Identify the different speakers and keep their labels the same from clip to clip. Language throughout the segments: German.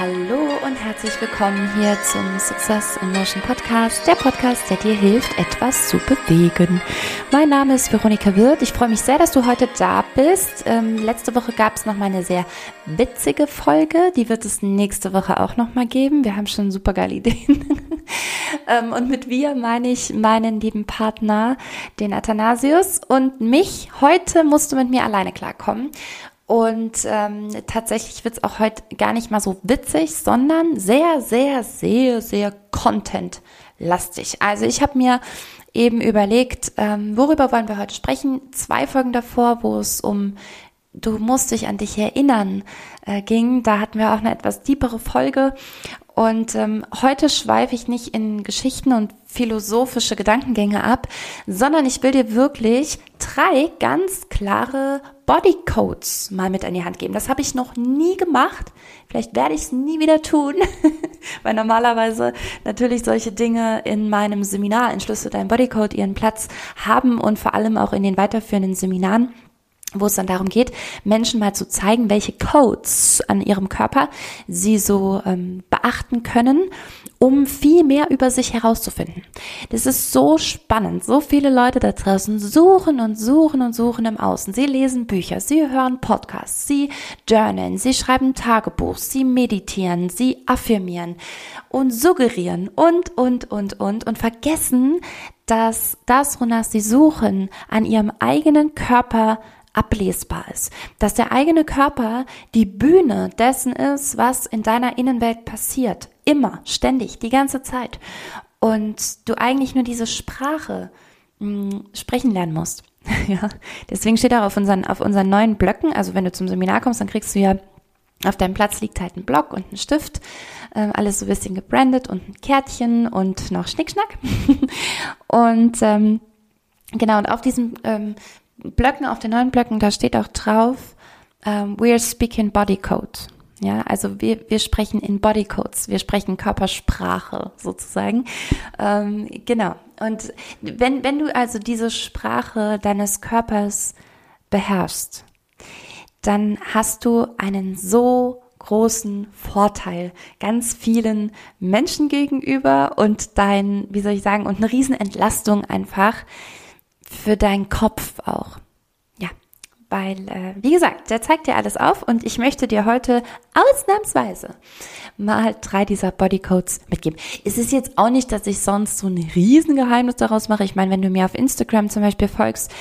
Speaker 1: Hallo und herzlich willkommen hier zum Success in Motion Podcast, der Podcast, der dir hilft, etwas zu bewegen. Mein Name ist Veronika Wirth. Ich freue mich sehr, dass du heute da bist. Ähm, letzte Woche gab es noch mal eine sehr witzige Folge. Die wird es nächste Woche auch noch mal geben. Wir haben schon super geile Ideen. ähm, und mit wir meine ich meinen lieben Partner, den Athanasius und mich. Heute musst du mit mir alleine klarkommen. Und ähm, tatsächlich wird's auch heute gar nicht mal so witzig, sondern sehr, sehr, sehr, sehr content-lastig. Also ich habe mir eben überlegt, ähm, worüber wollen wir heute sprechen? Zwei Folgen davor, wo es um Du musst dich an dich erinnern äh, ging. Da hatten wir auch eine etwas tiefere Folge. Und ähm, heute schweife ich nicht in Geschichten und philosophische Gedankengänge ab, sondern ich will dir wirklich drei ganz klare Bodycodes mal mit an die Hand geben. Das habe ich noch nie gemacht. Vielleicht werde ich es nie wieder tun, weil normalerweise natürlich solche Dinge in meinem Seminar Entschlüsse dein Bodycode ihren Platz haben und vor allem auch in den weiterführenden Seminaren wo es dann darum geht, Menschen mal zu zeigen, welche Codes an ihrem Körper sie so ähm, beachten können, um viel mehr über sich herauszufinden. Das ist so spannend. So viele Leute da draußen suchen und suchen und suchen im Außen. Sie lesen Bücher, sie hören Podcasts, sie journalen, sie schreiben Tagebuch, sie meditieren, sie affirmieren und suggerieren und, und, und, und und vergessen, dass das, wonach sie suchen, an ihrem eigenen Körper ablesbar ist. Dass der eigene Körper die Bühne dessen ist, was in deiner Innenwelt passiert. Immer, ständig, die ganze Zeit. Und du eigentlich nur diese Sprache mh, hm, sprechen lernen musst. ja, deswegen steht auch auf unseren, auf unseren neuen Blöcken, also wenn du zum Seminar kommst, dann kriegst du ja auf deinem Platz liegt halt ein Block und ein Stift, äh, alles so ein bisschen gebrandet und ein Kärtchen und noch Schnickschnack. und ähm, genau, und auf diesem ähm, Blöcken, auf den neuen Blöcken, da steht auch drauf, ähm, we're speaking body code. Ja, also wir, wir sprechen in Bodycodes, wir sprechen Körpersprache sozusagen. Ähm, genau. Und wenn, wenn du also diese Sprache deines Körpers beherrschst, dann hast du einen so großen Vorteil ganz vielen Menschen gegenüber und dein, wie soll ich sagen, und eine Riesenentlastung einfach, für deinen Kopf auch. Ja, weil, äh, wie gesagt, der zeigt dir alles auf und ich möchte dir heute ausnahmsweise mal drei dieser Bodycodes mitgeben. Es ist jetzt auch nicht, dass ich sonst so ein Riesengeheimnis daraus mache. Ich meine, wenn du mir auf Instagram zum Beispiel folgst,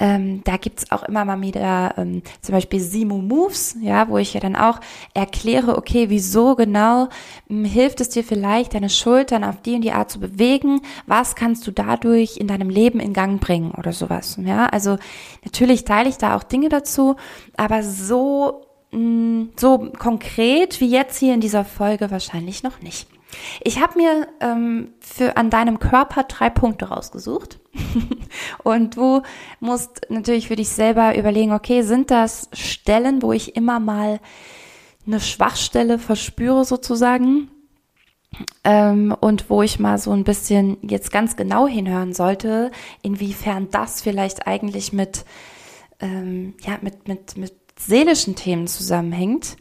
Speaker 1: ähm, da gibt's auch immer mal wieder ähm, zum Beispiel Simo Moves, ja, wo ich ja dann auch erkläre, okay, wieso genau ähm, hilft es dir vielleicht, deine Schultern auf die und die Art zu bewegen? Was kannst du dadurch in deinem Leben in Gang bringen oder sowas? Ja, also natürlich teile ich da auch Dinge dazu, aber so mh, mm, so konkret wie jetzt hier in dieser Folge wahrscheinlich noch nicht. Ich habe mir ähm, für an deinem Körper drei Punkte rausgesucht. und du musst natürlich für dich selber überlegen, okay, sind das Stellen, wo ich immer mal eine Schwachstelle verspüre sozusagen? Ähm, und wo ich mal so ein bisschen jetzt ganz genau hinhören sollte, inwiefern das vielleicht eigentlich mit, ähm, ja, mit, mit, mit seelischen Themen zusammenhängt.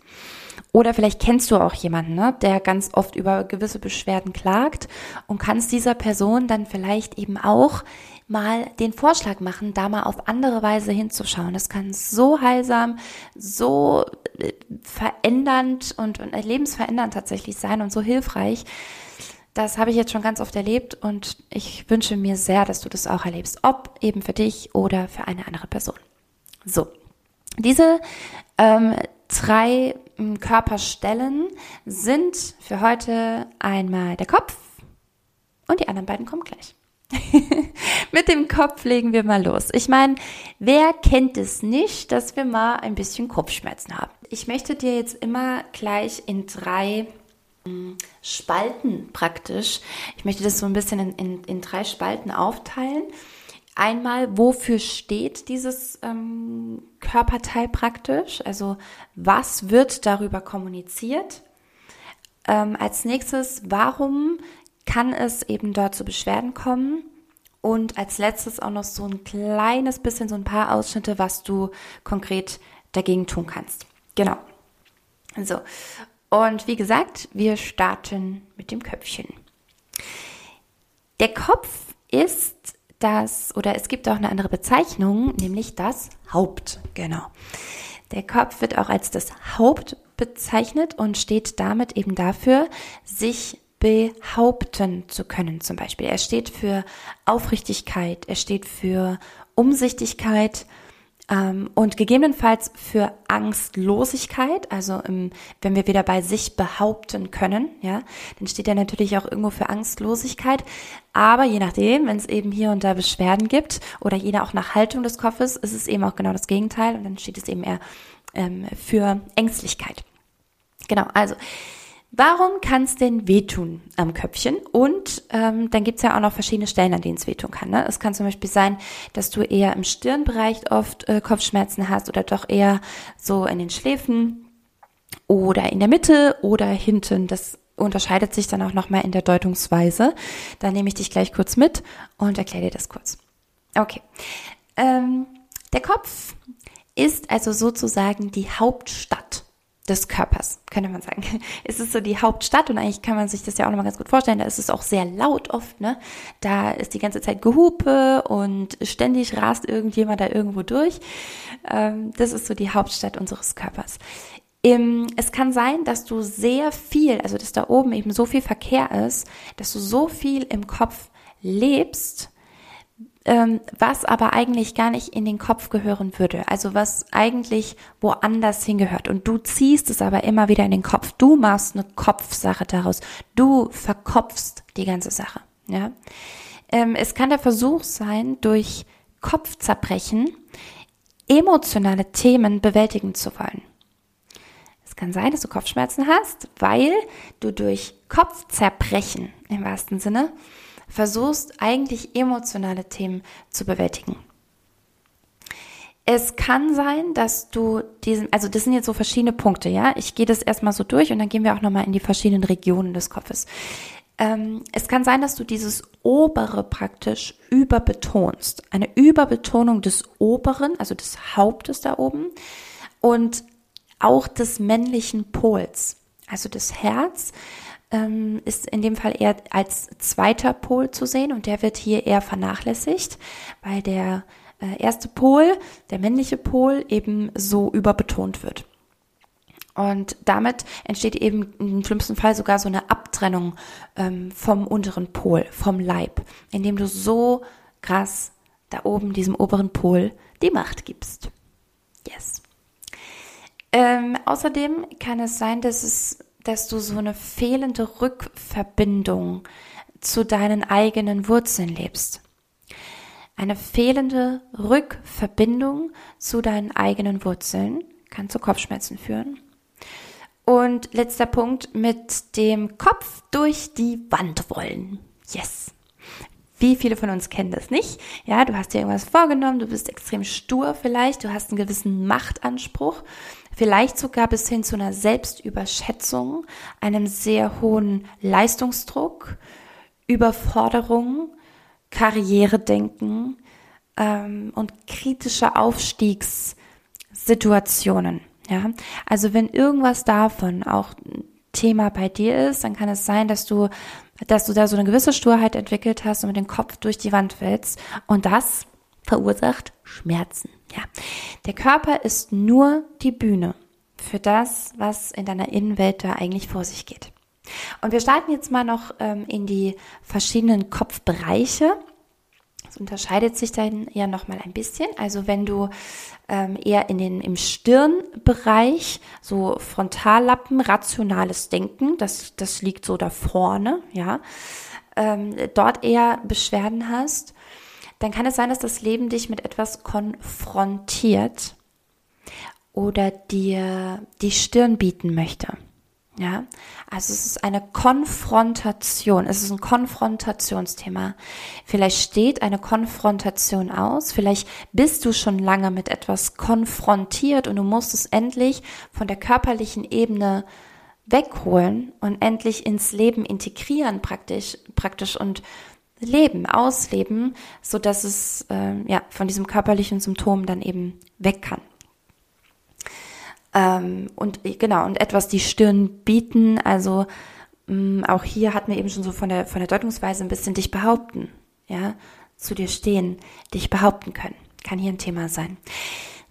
Speaker 1: Oder vielleicht kennst du auch jemanden, ne, der ganz oft über gewisse Beschwerden klagt und kannst dieser Person dann vielleicht eben auch mal den Vorschlag machen, da mal auf andere Weise hinzuschauen. Das kann so heilsam, so äh, verändernd und, und lebensverändernd tatsächlich sein und so hilfreich. Das habe ich jetzt schon ganz oft erlebt und ich wünsche mir sehr, dass du das auch erlebst, ob eben für dich oder für eine andere Person. So, diese ähm, drei ähm, Körperstellen sind für heute einmal der Kopf und die anderen beiden kommen gleich. Mit dem Kopf legen wir mal los. Ich meine, wer kennt es nicht, dass wir mal ein bisschen Kopfschmerzen haben? Ich möchte dir jetzt immer gleich in drei hm, Spalten praktisch, ich möchte das so ein bisschen in, in, in drei Spalten aufteilen. Einmal, wofür steht dieses ähm, Körperteil praktisch? Also was wird darüber kommuniziert? Ähm, als nächstes, warum kann es eben dort zu Beschwerden kommen? Und als letztes auch noch so ein kleines bisschen, so ein paar Ausschnitte, was du konkret dagegen tun kannst. Genau. So. Und wie gesagt, wir starten mit dem Köpfchen. Der Kopf ist das, oder es gibt auch eine andere Bezeichnung, nämlich das Haupt. Genau. Der Kopf wird auch als das Haupt bezeichnet und steht damit eben dafür, sich behaupten zu können zum Beispiel. Er steht für Aufrichtigkeit, er steht für Umsichtigkeit und gegebenenfalls für Angstlosigkeit. Also im, wenn wir wieder bei sich behaupten können, ja, dann steht er natürlich auch irgendwo für Angstlosigkeit. Aber je nachdem, wenn es eben hier und da Beschwerden gibt oder jeder auch nach Haltung des Kopfes, ist es eben auch genau das Gegenteil und dann steht es eben eher ähm, für Ängstlichkeit. Genau, also Warum kann es denn wehtun am Köpfchen? Und ähm, dann gibt's ja auch noch verschiedene Stellen, an denen es wehtun kann. Ne? Es kann zum Beispiel sein, dass du eher im Stirnbereich oft äh, Kopfschmerzen hast oder doch eher so in den Schläfen oder in der Mitte oder hinten. Das unterscheidet sich dann auch nochmal in der Deutungsweise. Da nehme ich dich gleich kurz mit und erkläre dir das kurz. Okay. Ähm, der Kopf ist also sozusagen die Hauptstadt des Körpers, könnte man sagen. Es ist so die Hauptstadt und eigentlich kann man sich das ja auch nochmal ganz gut vorstellen. Da ist es auch sehr laut oft, ne? Da ist die ganze Zeit Gehupe und ständig rast irgendjemand da irgendwo durch. Ähm, das ist so die Hauptstadt unseres Körpers. Es kann sein, dass du sehr viel, also dass da oben eben so viel Verkehr ist, dass du so viel im Kopf lebst, ähm, was aber eigentlich gar nicht in den Kopf gehören würde. Also was eigentlich woanders hingehört. Und du ziehst es aber immer wieder in den Kopf. Du machst eine Kopfsache daraus. Du verkopfst die ganze Sache. Ja. Ähm, es kann der Versuch sein, durch Kopfzerbrechen emotionale Themen bewältigen zu wollen. Es kann sein, dass du Kopfschmerzen hast, weil du durch Kopfzerbrechen im wahrsten Sinne versuchst eigentlich emotionale Themen zu bewältigen. Es kann sein, dass du diesen, also das sind jetzt so verschiedene Punkte, ja. Ich gehe das erstmal so durch und dann gehen wir auch nochmal in die verschiedenen Regionen des Kopfes. Ähm, es kann sein, dass du dieses obere praktisch überbetonst. Eine Überbetonung des oberen, also des Hauptes da oben und auch des männlichen Pols, also des Herz ähm, ist in dem Fall eher als zweiter Pol zu sehen und der wird hier eher vernachlässigt, weil der äh, erste Pol, der männliche Pol, eben so überbetont wird. Und damit entsteht eben im schlimmsten Fall sogar so eine Abtrennung ähm, vom unteren Pol, vom Leib, indem du so krass da oben diesem oberen Pol die Macht gibst. Yes. Ähm, außerdem kann es sein, dass es dass du so eine fehlende Rückverbindung zu deinen eigenen Wurzeln lebst. Eine fehlende Rückverbindung zu deinen eigenen Wurzeln kann zu Kopfschmerzen führen. Und letzter Punkt mit dem Kopf durch die Wand wollen. Yes. Wie viele von uns kennen das nicht? Ja, du hast dir irgendwas vorgenommen, du bist extrem stur vielleicht, du hast einen gewissen Machtanspruch vielleicht sogar bis hin zu einer Selbstüberschätzung, einem sehr hohen Leistungsdruck, Überforderung, Karrieredenken ähm, und kritische Aufstiegssituationen. Ja, also wenn irgendwas davon auch Thema bei dir ist, dann kann es sein, dass du, dass du da so eine gewisse Sturheit entwickelt hast und mit dem Kopf durch die Wand willst und das verursacht Schmerzen. Ja, der Körper ist nur die Bühne für das, was in deiner Innenwelt da eigentlich vor sich geht. Und wir starten jetzt mal noch ähm, in die verschiedenen Kopfbereiche. Das unterscheidet sich dann ja noch mal ein bisschen. Also wenn du ähm, eher in den im Stirnbereich so Frontallappen, rationales Denken, das das liegt so da vorne, ja, ähm, dort eher Beschwerden hast, dann kann es sein, dass das Leben dich mit etwas konfrontiert oder dir die Stirn bieten möchte. Ja, also es ist eine Konfrontation, es ist ein Konfrontationsthema. Vielleicht steht eine Konfrontation aus, vielleicht bist du schon lange mit etwas konfrontiert und du musst es endlich von der körperlichen Ebene wegholen und endlich ins Leben integrieren praktisch, praktisch und leben, ausleben, so dass es äh, ja von diesem körperlichen Symptom dann eben weg kann. Ähm, und genau, und etwas die Stirn bieten, also mh, mm, auch hier hatten wir eben schon so von der, von der Deutungsweise ein bisschen dich behaupten, ja, zu dir stehen, dich behaupten können. Kann hier ein Thema sein.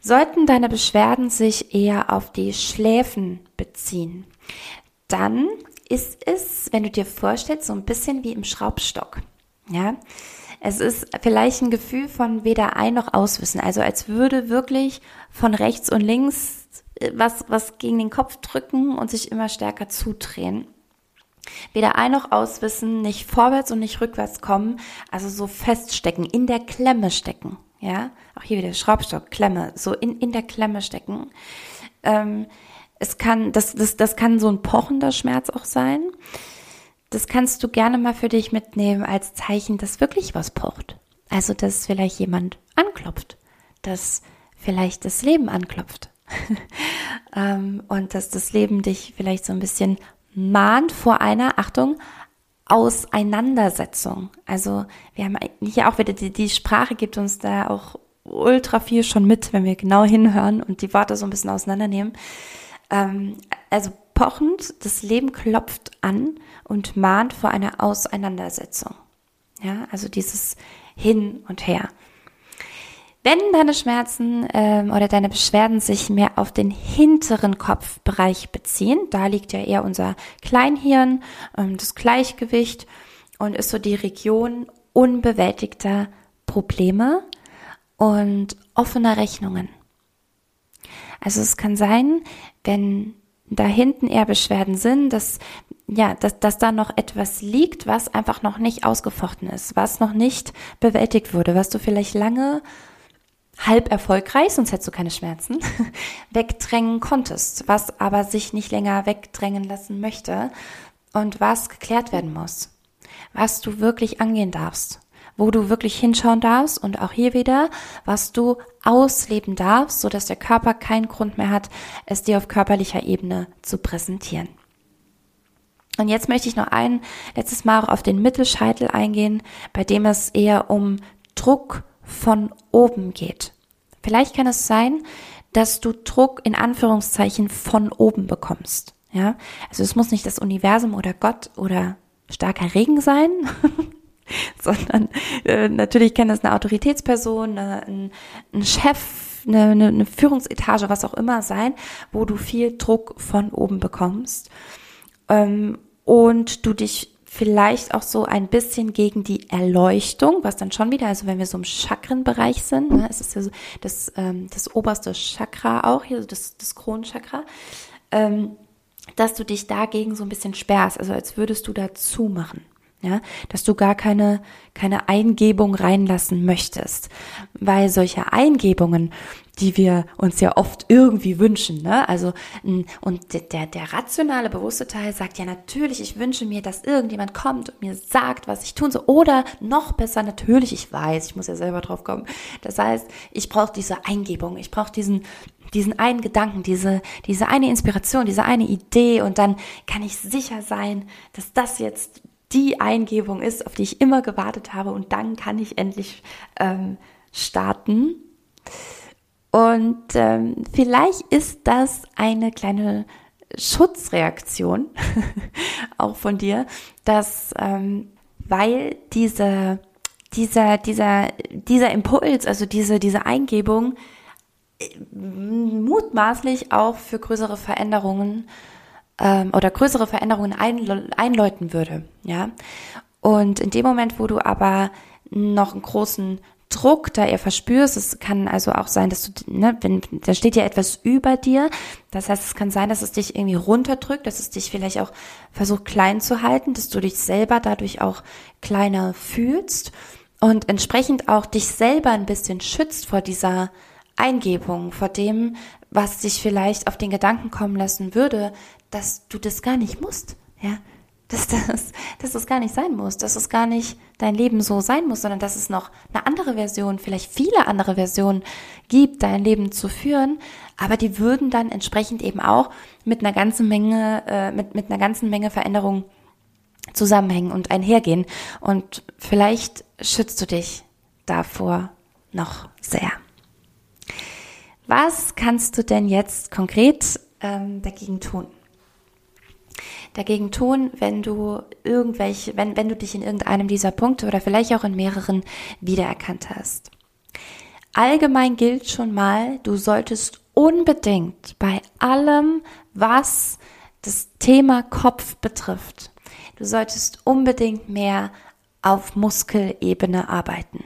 Speaker 1: Sollten deine Beschwerden sich eher auf die Schläfen beziehen, dann ist es, wenn du dir vorstellst, so ein bisschen wie im Schraubstock. Ja, es ist vielleicht ein Gefühl von weder ein noch auswissen. Also als würde wirklich von rechts und links äh, was, was gegen den Kopf drücken und sich immer stärker zudrehen. Weder ein noch auswissen, nicht vorwärts und nicht rückwärts kommen, also so feststecken, in der Klemme stecken. Ja, auch hier wieder Schraubstock, Klemme, so in, in der Klemme stecken. Ähm, es kann, das, das, das kann so ein pochender Schmerz auch sein. Das kannst du gerne mal für dich mitnehmen als Zeichen, dass wirklich was pocht. Also, dass vielleicht jemand anklopft, dass vielleicht das Leben anklopft. ähm, und dass das Leben dich vielleicht so ein bisschen mahnt vor einer, Achtung, Auseinandersetzung. Also wir haben hier auch wieder, die, die Sprache gibt uns da auch ultra viel schon mit, wenn wir genau hinhören und die Worte so ein bisschen auseinandernehmen. Ähm, also pochend, das Leben klopft an und mahnt vor einer Auseinandersetzung. Ja, also dieses Hin und Her. Wenn deine Schmerzen ähm, oder deine Beschwerden sich mehr auf den hinteren Kopfbereich beziehen, da liegt ja eher unser Kleinhirn, ähm, das Gleichgewicht und ist so die Region unbewältigter Probleme und offener Rechnungen. Also es kann sein, wenn da hinten eher Beschwerden sind, dass ja, dass, dass da noch etwas liegt, was einfach noch nicht ausgefochten ist, was noch nicht bewältigt wurde, was du vielleicht lange halb erfolgreich, sonst hättest du keine Schmerzen, wegdrängen konntest, was aber sich nicht länger wegdrängen lassen möchte und was geklärt werden muss, was du wirklich angehen darfst wo du wirklich hinschauen darfst und auch hier wieder, was du ausleben darfst, so dass der Körper keinen Grund mehr hat, es dir auf körperlicher Ebene zu präsentieren. Und jetzt möchte ich noch ein letztes Mal auch auf den Mittelscheitel eingehen, bei dem es eher um Druck von oben geht. Vielleicht kann es sein, dass du Druck in Anführungszeichen von oben bekommst. Ja, also es muss nicht das Universum oder Gott oder starker Regen sein, sondern äh, natürlich kann das eine Autoritätsperson, eine, ein, ein Chef, eine, eine, eine Führungsetage, was auch immer sein, wo du viel Druck von oben bekommst. Ähm, und du dich vielleicht auch so ein bisschen gegen die Erleuchtung, was dann schon wieder, also wenn wir so im Chakrenbereich sind, ne, es ist ja so das, ähm, das oberste Chakra auch, hier das, das Kronenchakra, ähm, dass du dich dagegen so ein bisschen sperrst, also als würdest du da zumachen ja, dass du gar keine, keine Eingebung reinlassen möchtest, weil solche Eingebungen, die wir uns ja oft irgendwie wünschen, ne, also, und der, der rationale, bewusste Teil sagt ja natürlich, ich wünsche mir, dass irgendjemand kommt und mir sagt, was ich tun soll, oder noch besser, natürlich, ich weiß, ich muss ja selber drauf kommen, das heißt, ich brauche diese Eingebung, ich brauche diesen, diesen einen Gedanken, diese, diese eine Inspiration, diese eine Idee und dann kann ich sicher sein, dass das jetzt die Eingebung ist, auf die ich immer gewartet habe und dann kann ich endlich ähm, starten. Und ähm, vielleicht ist das eine kleine Schutzreaktion auch von dir, dass ähm, weil diese, dieser, dieser, dieser Impuls, also diese, diese Eingebung äh, mutmaßlich auch für größere Veränderungen ähm, oder größere Veränderungen einläuten würde, ja. Und in dem Moment, wo du aber noch einen großen Druck da eher verspürst, es kann also auch sein, dass du, ne, wenn, da steht ja etwas über dir, das heißt, es kann sein, dass es dich irgendwie runterdrückt, dass es dich vielleicht auch versucht klein zu halten, dass du dich selber dadurch auch kleiner fühlst und entsprechend auch dich selber ein bisschen schützt vor dieser Eingebung, vor dem, was dich vielleicht auf den Gedanken kommen lassen würde, dass du das gar nicht musst, ja, dass das, dass das gar nicht sein muss, dass es gar nicht dein Leben so sein muss, sondern dass es noch eine andere Version, vielleicht viele andere Versionen gibt, dein Leben zu führen, aber die würden dann entsprechend eben auch mit einer ganzen Menge, äh, mit, mit einer ganzen Menge Veränderung zusammenhängen und einhergehen. Und vielleicht schützt du dich davor noch sehr. Was kannst du denn jetzt konkret ähm, dagegen tun? Dagegen tun, wenn du irgendwelche, wenn, wenn du dich in irgendeinem dieser Punkte oder vielleicht auch in mehreren wiedererkannt hast. Allgemein gilt schon mal, du solltest unbedingt bei allem, was das Thema Kopf betrifft, du solltest unbedingt mehr auf Muskelebene arbeiten.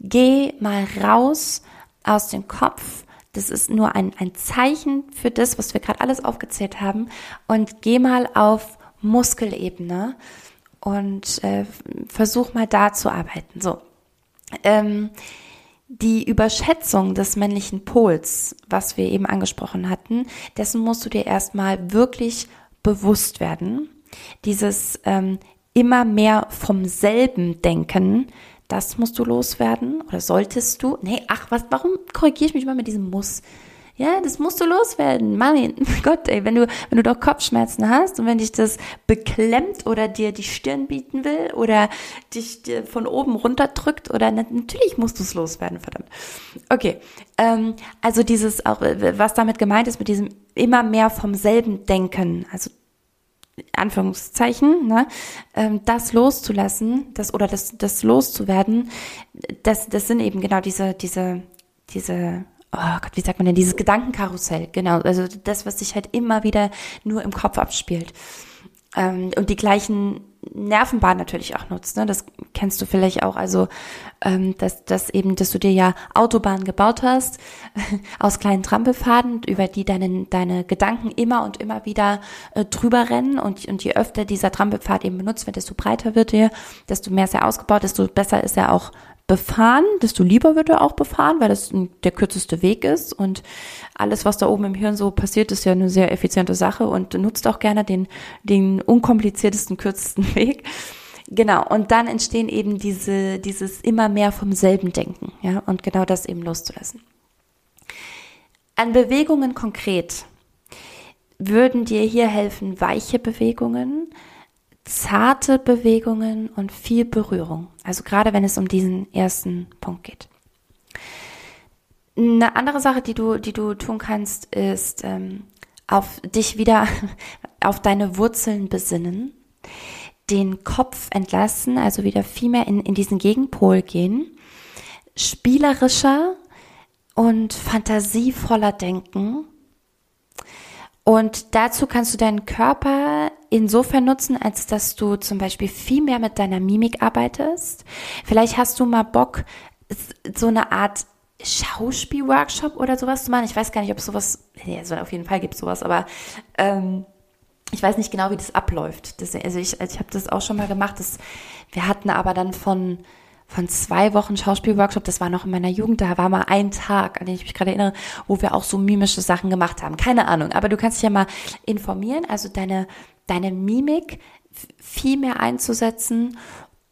Speaker 1: Geh mal raus aus dem Kopf. Das ist nur ein, ein Zeichen für das, was wir gerade alles aufgezählt haben. Und geh mal auf Muskelebene und äh, versuch mal da zu arbeiten. So. Ähm, die Überschätzung des männlichen Pols, was wir eben angesprochen hatten, dessen musst du dir erstmal wirklich bewusst werden. Dieses ähm, immer mehr vom selben Denken, das musst du loswerden oder solltest du? Nee, ach, was, warum korrigiere ich mich mal mit diesem Muss? Ja, das musst du loswerden. Mein Gott, ey, wenn du, wenn du doch Kopfschmerzen hast und wenn dich das beklemmt oder dir die Stirn bieten will oder dich dir von oben runterdrückt oder natürlich musst du es loswerden, verdammt. Okay, ähm, also dieses auch, was damit gemeint ist mit diesem immer mehr vom selben Denken, also Anführungszeichen, ne, ähm, das loszulassen, das oder das, das loszuwerden, das, das sind eben genau diese, diese, diese, oh Gott, wie sagt man denn, dieses Gedankenkarussell, genau, also das, was sich halt immer wieder nur im Kopf abspielt. Ähm, und die gleichen Nervenbahn natürlich auch nutzt. Ne? Das kennst du vielleicht auch. Also, ähm, dass, dass eben, dass du dir ja Autobahnen gebaut hast aus kleinen Trampelfaden, über die deine, deine Gedanken immer und immer wieder äh, drüber rennen. Und, und je öfter dieser Trampelpfad eben benutzt wird, desto breiter wird er, desto mehr ist er ausgebaut, desto besser ist er auch befahren, desto lieber wird er auch befahren, weil das der kürzeste Weg ist und alles, was da oben im Hirn so passiert, ist ja eine sehr effiziente Sache und nutzt auch gerne den, den unkompliziertesten, kürzesten Weg. Genau, und dann entstehen eben diese, dieses immer mehr vom selben Denken, ja, und genau das eben loszulassen. An Bewegungen konkret würden dir hier helfen weiche Bewegungen, zarte Bewegungen und viel Berührung. Also gerade wenn es um diesen ersten Punkt geht. Eine andere Sache, die du, die du tun kannst, ist ähm, auf dich wieder auf deine Wurzeln besinnen, den Kopf entlassen, also wieder viel mehr in, in diesen Gegenpol gehen, spielerischer und fantasievoller denken und dazu kannst du deinen Körper insofern nutzen, als dass du zum Beispiel viel mehr mit deiner Mimik arbeitest. Vielleicht hast du mal Bock, so eine Art Schauspielworkshop oder sowas zu machen. Ich weiß gar nicht, ob sowas, also auf jeden Fall gibt sowas, aber ähm, ich weiß nicht genau, wie das abläuft. Das, also ich, also ich habe das auch schon mal gemacht. Das, wir hatten aber dann von von zwei Wochen Schauspielworkshop, das war noch in meiner Jugend, da war mal ein Tag, an den ich mich gerade erinnere, wo wir auch so mimische Sachen gemacht haben. Keine Ahnung, aber du kannst dich ja mal informieren, also deine, deine Mimik viel mehr einzusetzen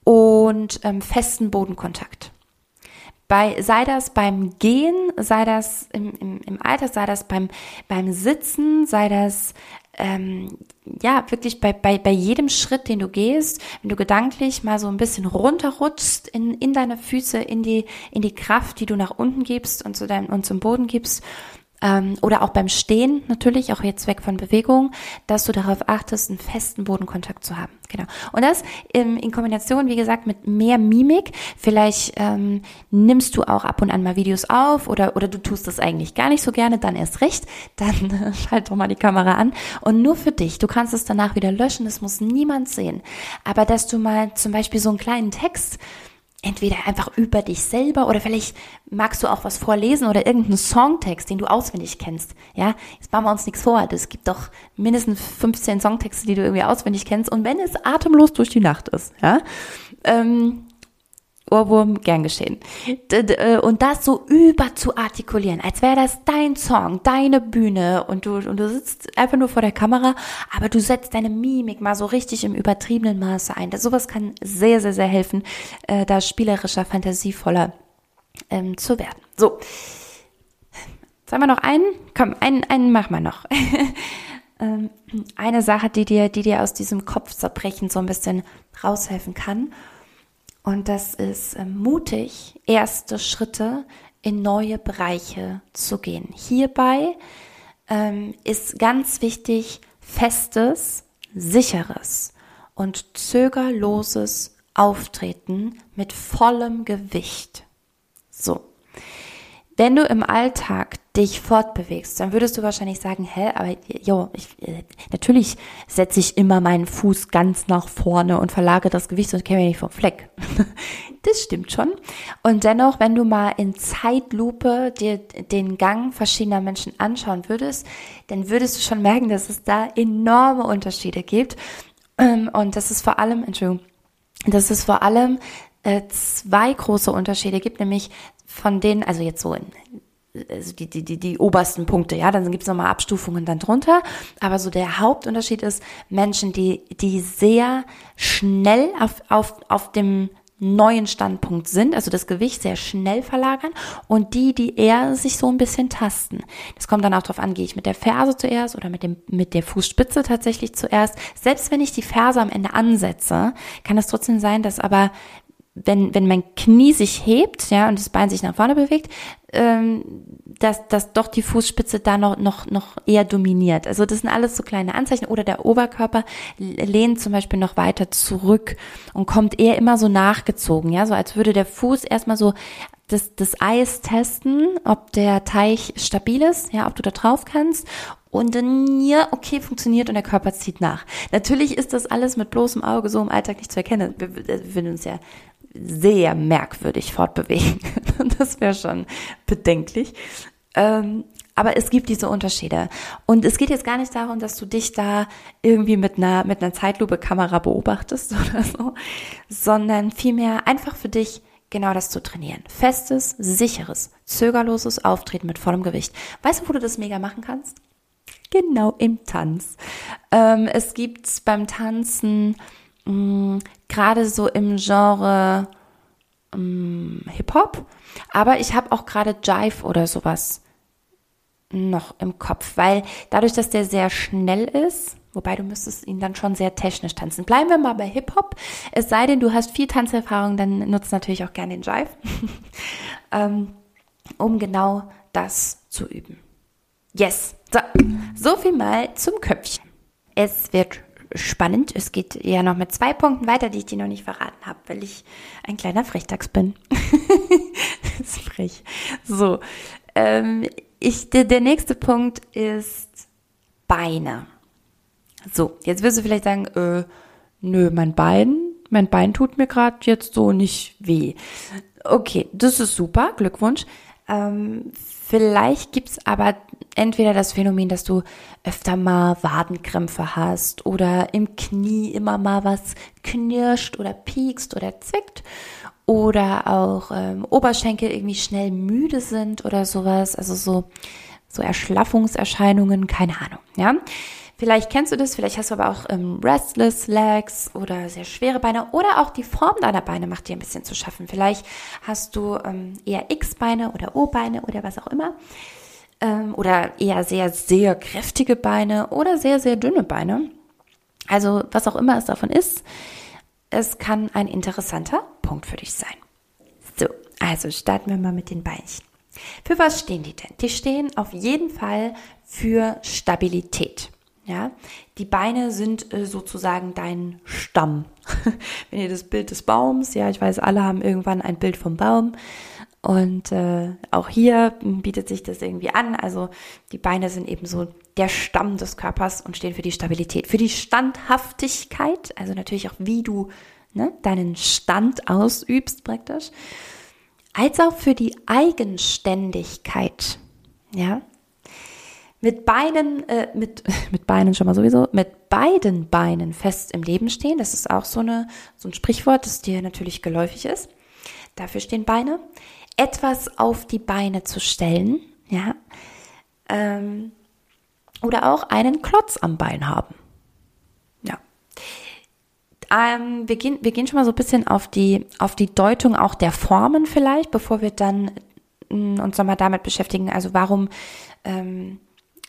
Speaker 1: und ähm, festen Bodenkontakt. Bei, sei das beim Gehen, sei das im, im, im Alter, sei das beim, beim Sitzen, sei das ähm, ja, wirklich bei, bei, bei jedem Schritt, den du gehst, wenn du gedanklich mal so ein bisschen runterrutschst in, in deine Füße, in die, in die Kraft, die du nach unten gibst und zu deinem, und zum Boden gibst ähm, oder auch beim Stehen natürlich, auch jetzt weg von Bewegung, dass du darauf achtest, einen festen Bodenkontakt zu haben. Genau. Und das in, in Kombination, wie gesagt, mit mehr Mimik. Vielleicht ähm, nimmst du auch ab und an mal Videos auf oder, oder du tust das eigentlich gar nicht so gerne, dann erst recht. Dann schalt doch mal die Kamera an. Und nur für dich. Du kannst es danach wieder löschen, das muss niemand sehen. Aber dass du mal zum Beispiel so einen kleinen Text entweder einfach über dich selber oder vielleicht magst du auch was vorlesen oder irgendeinen Songtext, den du auswendig kennst. Ja, jetzt machen wir uns nichts vor. Es gibt doch mindestens 15 Songtexte, die du irgendwie auswendig kennst. Und wenn es atemlos durch die Nacht ist, ja, ähm, Ohrwurm, gern geschehen. Äh, und das so über zu artikulieren, als wäre das dein Song, deine Bühne und du, und du sitzt einfach nur vor der Kamera, aber du setzt deine Mimik mal so richtig im übertriebenen Maße ein. Das, sowas kann sehr, sehr, sehr helfen, äh, da spielerischer, fantasievoller ähm, zu werden. So. Sagen wir noch einen? Komm, einen, einen machen wir noch. ähm, eine Sache, die dir, die dir aus diesem Kopfzerbrechen so ein bisschen raushelfen kann und das ist äh, mutig, erste Schritte in neue Bereiche zu gehen. Hierbei ähm, ist ganz wichtig festes, sicheres und zögerloses Auftreten mit vollem Gewicht. So. Wenn du im Alltag dich fortbewegst, dann würdest du wahrscheinlich sagen, hä, aber jo, ich, äh, natürlich setze ich immer meinen Fuß ganz nach vorne und verlage das Gewicht und käme nicht vom Fleck. das stimmt schon. Und dennoch, wenn du mal in Zeitlupe dir den Gang verschiedener Menschen anschauen würdest, dann würdest du schon merken, dass es da enorme Unterschiede gibt. Ähm, und das ist vor allem, Entschuldigung, dass es vor allem äh, zwei große Unterschiede gibt, nämlich von denen, also jetzt so in, also die, die, die, die obersten Punkte, ja, dann gibt's nochmal Abstufungen dann drunter. Aber so der Hauptunterschied ist Menschen, die, die sehr schnell auf, auf, auf dem neuen Standpunkt sind, also das Gewicht sehr schnell verlagern und die, die eher sich so ein bisschen tasten. Das kommt dann auch darauf an, gehe ich mit der Ferse zuerst oder mit dem mit der Fußspitze tatsächlich zuerst. Selbst wenn ich die Ferse am Ende ansetze, kann es trotzdem sein, dass aber wenn, wenn mein Knie sich hebt, ja, und das Bein sich nach vorne bewegt, ähm, dass, dass doch die Fußspitze da noch, noch, noch eher dominiert. Also das sind alles so kleine Anzeichen. Oder der Oberkörper lehnt zum Beispiel noch weiter zurück und kommt eher immer so nachgezogen, ja, so als würde der Fuß erstmal so das, das Eis testen, ob der Teich stabil ist, ja, ob du da drauf kannst und dann, ja, okay, funktioniert und der Körper zieht nach. Natürlich ist das alles mit bloßem Auge so im Alltag nicht zu erkennen. Wir, wir finden uns ja sehr merkwürdig fortbewegen. das wäre schon bedenklich. Ähm, aber es gibt diese Unterschiede. Und es geht jetzt gar nicht darum, dass du dich da irgendwie mit einer, mit einer Zeitlupe-Kamera beobachtest oder so, sondern vielmehr einfach für dich genau das zu trainieren. Festes, sicheres, zögerloses Auftreten mit vollem Gewicht. Weißt du, wo du das mega machen kannst? Genau im Tanz. Ähm, es gibt beim Tanzen Mm, gerade so im Genre mm, Hip-Hop. Aber ich habe auch gerade Jive oder sowas noch im Kopf, weil dadurch, dass der sehr schnell ist, wobei du müsstest ihn dann schon sehr technisch tanzen. Bleiben wir mal bei Hip-Hop. Es sei denn, du hast viel Tanzerfahrung, dann nutzt natürlich auch gerne den Jive, ähm, um genau das zu üben. Yes. So, so viel mal zum Köpfchen. Es wird spannend. Es geht ja noch mit zwei Punkten weiter, die ich dir noch nicht verraten habe, weil ich ein kleiner Frechtags bin. Frech. So, ähm, ich, der, der nächste Punkt ist Beine. So, jetzt wirst du vielleicht sagen, äh, nö, mein Bein, mein Bein tut mir gerade jetzt so nicht weh. Okay, das ist super, Glückwunsch. Ähm, vielleicht gibt's aber entweder das Phänomen, dass du öfter mal Wadenkrämpfe hast oder im Knie immer mal was knirscht oder piekst oder zwickt oder auch ähm, Oberschenkel irgendwie schnell müde sind oder sowas, also so so Erschlaffungserscheinungen, keine Ahnung, ja. Vielleicht kennst du das, vielleicht hast du aber auch ähm, Restless Legs oder sehr schwere Beine oder auch die Form deiner Beine macht dir ein bisschen zu schaffen. Vielleicht hast du ähm, eher X-Beine oder O-Beine oder was auch immer ähm, oder eher sehr, sehr kräftige Beine oder sehr, sehr dünne Beine. Also was auch immer es davon ist, es kann ein interessanter Punkt für dich sein. So, also starten wir mal mit den Beinchen. Für was stehen die denn? Die stehen auf jeden Fall für Stabilität. Ja, die Beine sind äh, sozusagen dein Stamm. Wenn ihr das Bild des Baums, ja, ich weiß, alle haben irgendwann ein Bild vom Baum. Und äh, auch hier bietet sich das irgendwie an. Also die Beine sind eben so der Stamm des Körpers und stehen für die Stabilität, für die Standhaftigkeit, also natürlich auch wie du ne, deinen Stand ausübst praktisch, als auch für die Eigenständigkeit. Ja, mit Beinen, äh, mit, mit Beinen schon mal sowieso, mit beiden Beinen fest im Leben stehen. Das ist auch so, eine, so ein Sprichwort, das dir natürlich geläufig ist. Dafür stehen Beine etwas auf die Beine zu stellen, ja, ähm, oder auch einen Klotz am Bein haben. Ja. Ähm, wir, gehen, wir gehen schon mal so ein bisschen auf die, auf die Deutung auch der Formen vielleicht, bevor wir dann mm, uns nochmal damit beschäftigen. Also warum, ähm,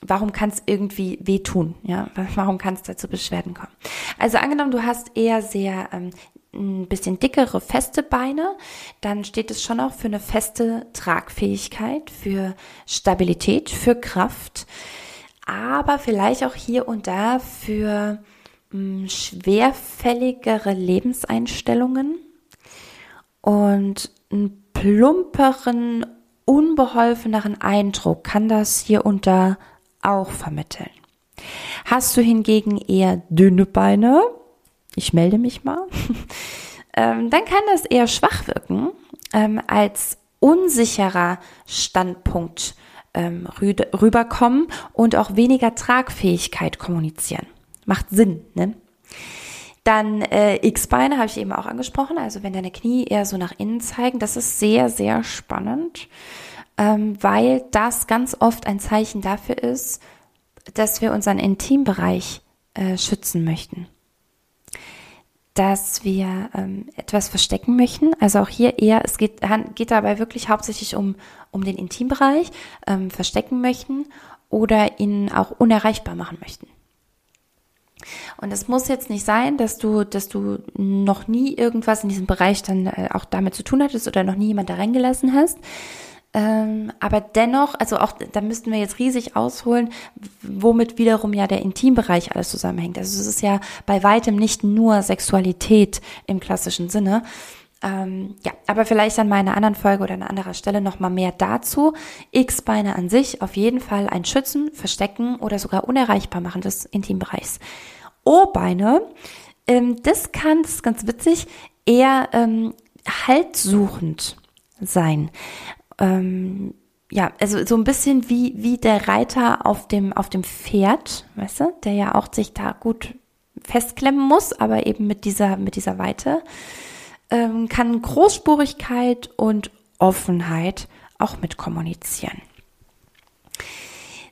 Speaker 1: warum kann es irgendwie wehtun? Ja, warum kann es dazu Beschwerden kommen? Also angenommen, du hast eher sehr ähm, ein bisschen dickere, feste Beine, dann steht es schon auch für eine feste Tragfähigkeit, für Stabilität, für Kraft, aber vielleicht auch hier und da für mh, hm, schwerfälligere Lebenseinstellungen und einen plumperen, unbeholfeneren Eindruck kann das hier und da auch vermitteln. Hast du hingegen eher dünne Beine, ich melde mich mal, ähm, dann kann das eher schwach wirken ähm, als unsicherer Standpunkt ähm, rüberkommen und auch weniger Tragfähigkeit kommunizieren. Macht Sinn, ne? Dann äh, X-Beine habe ich eben auch angesprochen, also wenn deine Knie eher so nach innen zeigen, das ist sehr, sehr spannend, ähm, weil das ganz oft ein Zeichen dafür ist, dass wir unseren Intimbereich äh, schützen möchten. Dass wir ähm, etwas verstecken möchten. Also auch hier eher, es geht, geht dabei wirklich hauptsächlich um, um den Intimbereich, ähm, verstecken möchten oder ihn auch unerreichbar machen möchten. Und es muss jetzt nicht sein, dass du, dass du noch nie irgendwas in diesem Bereich dann äh, auch damit zu tun hattest oder noch nie jemand da reingelassen hast, ähm, aber dennoch, also auch da müssten wir jetzt riesig ausholen, womit wiederum ja der Intimbereich alles zusammenhängt. Also es ist ja bei weitem nicht nur Sexualität im klassischen Sinne. Ähm, ja, aber vielleicht an meiner anderen Folge oder an anderer Stelle nochmal mehr dazu. X-Beine an sich auf jeden Fall ein Schützen, Verstecken oder sogar unerreichbar machen des Intimbereichs. O-Beine, ähm, das kann, das ist ganz witzig, eher ähm, haltsuchend sein ähm, ja, also so ein bisschen wie, wie der Reiter auf dem, auf dem Pferd, weißt du, der ja auch sich da gut festklemmen muss, aber eben mit dieser, mit dieser Weite, ähm, kann Großspurigkeit und Offenheit auch mit kommunizieren.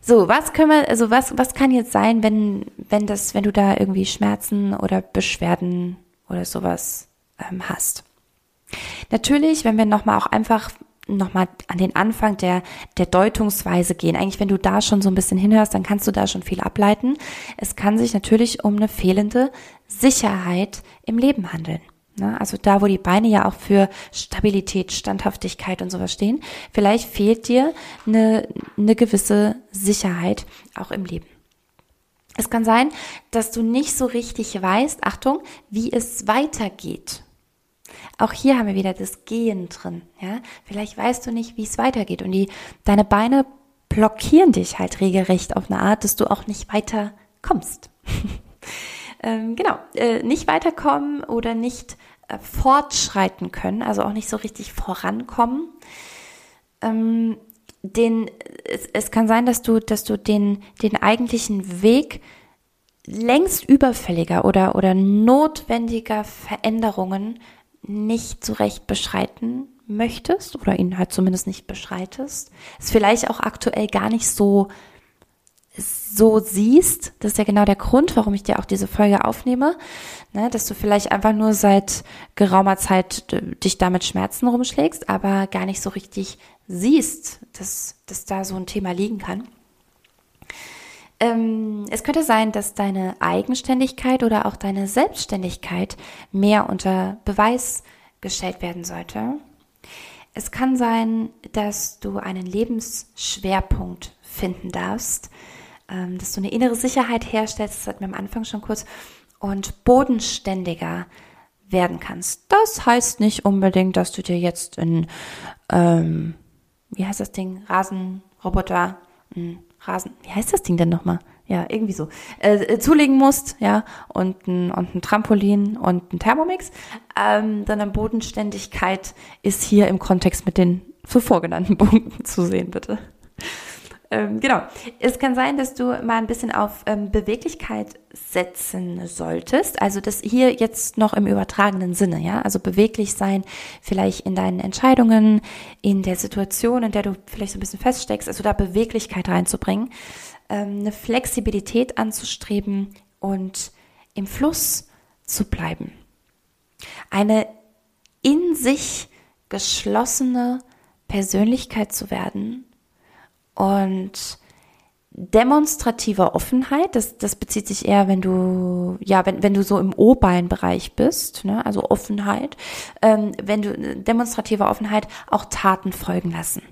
Speaker 1: So, was können wir, also was, was kann jetzt sein, wenn, wenn das, wenn du da irgendwie Schmerzen oder Beschwerden oder sowas ähm, hast? Natürlich, wenn wir nochmal auch einfach nochmal an den Anfang der, der Deutungsweise gehen. Eigentlich, wenn du da schon so ein bisschen hinhörst, dann kannst du da schon viel ableiten. Es kann sich natürlich um eine fehlende Sicherheit im Leben handeln. Ne? Also da, wo die Beine ja auch für Stabilität, Standhaftigkeit und sowas stehen, vielleicht fehlt dir eine, eine gewisse Sicherheit auch im Leben. Es kann sein, dass du nicht so richtig weißt, Achtung, wie es weitergeht. Auch hier haben wir wieder das Gehen drin. Ja? Vielleicht weißt du nicht, wie es weitergeht. Und die, deine Beine blockieren dich halt regelrecht auf eine Art, dass du auch nicht weiter kommst. ähm, genau, äh, nicht weiterkommen oder nicht äh, fortschreiten können, also auch nicht so richtig vorankommen. Ähm, den, es, es kann sein, dass du, dass du den, den eigentlichen Weg längst überfälliger oder, oder notwendiger Veränderungen nicht so recht beschreiten möchtest oder ihn halt zumindest nicht beschreitest, es vielleicht auch aktuell gar nicht so so siehst, das ist ja genau der Grund, warum ich dir auch diese Folge aufnehme, ne, dass du vielleicht einfach nur seit geraumer Zeit dich damit Schmerzen rumschlägst, aber gar nicht so richtig siehst, dass, dass da so ein Thema liegen kann. Ähm, es könnte sein, dass deine Eigenständigkeit oder auch deine Selbstständigkeit mehr unter Beweis gestellt werden sollte. Es kann sein, dass du einen Lebensschwerpunkt finden darfst, ähm, dass du eine innere Sicherheit herstellst, das hatten wir am Anfang schon kurz, und bodenständiger werden kannst. Das heißt nicht unbedingt, dass du dir jetzt in, ähm, wie heißt das Ding, Rasenroboter, ein Rasen, wie heißt das Ding denn nochmal? Ja, irgendwie so, äh, äh, zulegen musst, ja, und ein, und ein Trampolin und ein Thermomix, ähm, dann Bodenständigkeit ist hier im Kontext mit den zuvor genannten Punkten zu sehen, bitte ähm, genau. Es kann sein, dass du mal ein bisschen auf ähm, Beweglichkeit setzen solltest. Also das hier jetzt noch im übertragenen Sinne, ja. Also beweglich sein, vielleicht in deinen Entscheidungen, in der Situation, in der du vielleicht so ein bisschen feststeckst, also da Beweglichkeit reinzubringen, ähm, eine Flexibilität anzustreben und im Fluss zu bleiben. Eine in sich geschlossene Persönlichkeit zu werden, und demonstrative Offenheit, das, das bezieht sich eher, wenn du, ja, wenn, wenn du so im O-Bein-Bereich bist, ne, also Offenheit, ähm, wenn du demonstrative Offenheit auch Taten folgen lassen.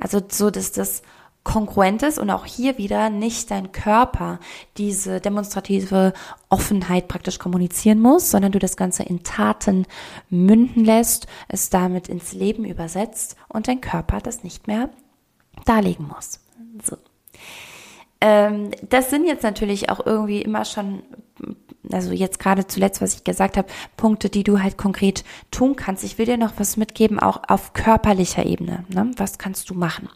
Speaker 1: Also so, dass das kongruent ist und auch hier wieder nicht dein Körper diese demonstrative Offenheit praktisch kommunizieren muss, sondern du das Ganze in Taten münden lässt, es damit ins Leben übersetzt und dein Körper das nicht mehr darlegen muss. So. Ähm, das sind jetzt natürlich auch irgendwie immer schon, also jetzt gerade zuletzt, was ich gesagt habe, Punkte, die du halt konkret tun kannst. Ich will dir noch was mitgeben, auch auf körperlicher Ebene. Ne? Was kannst du machen?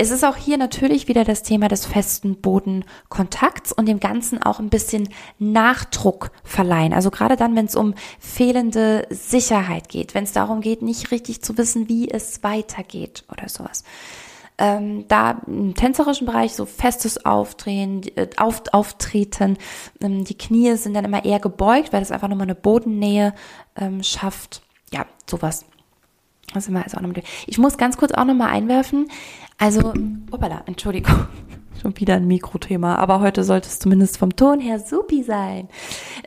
Speaker 1: Es ist auch hier natürlich wieder das Thema des festen Bodenkontakts und dem Ganzen auch ein bisschen Nachdruck verleihen. Also gerade dann, wenn es um fehlende Sicherheit geht, wenn es darum geht, nicht richtig zu wissen, wie es weitergeht oder sowas ähm, da im tänzerischen Bereich so festes Aufdrehen, äh, auf, Auftreten, ähm, die Knie sind dann immer eher gebeugt, weil das einfach nochmal eine Bodennähe ähm, schafft. Ja, sowas. Das ist immer also auch nochmal. Ich muss ganz kurz auch nochmal einwerfen. Also, hoppala, Entschuldigung. Schon wieder ein Mikrothema, aber heute sollte es zumindest vom Ton her supi sein.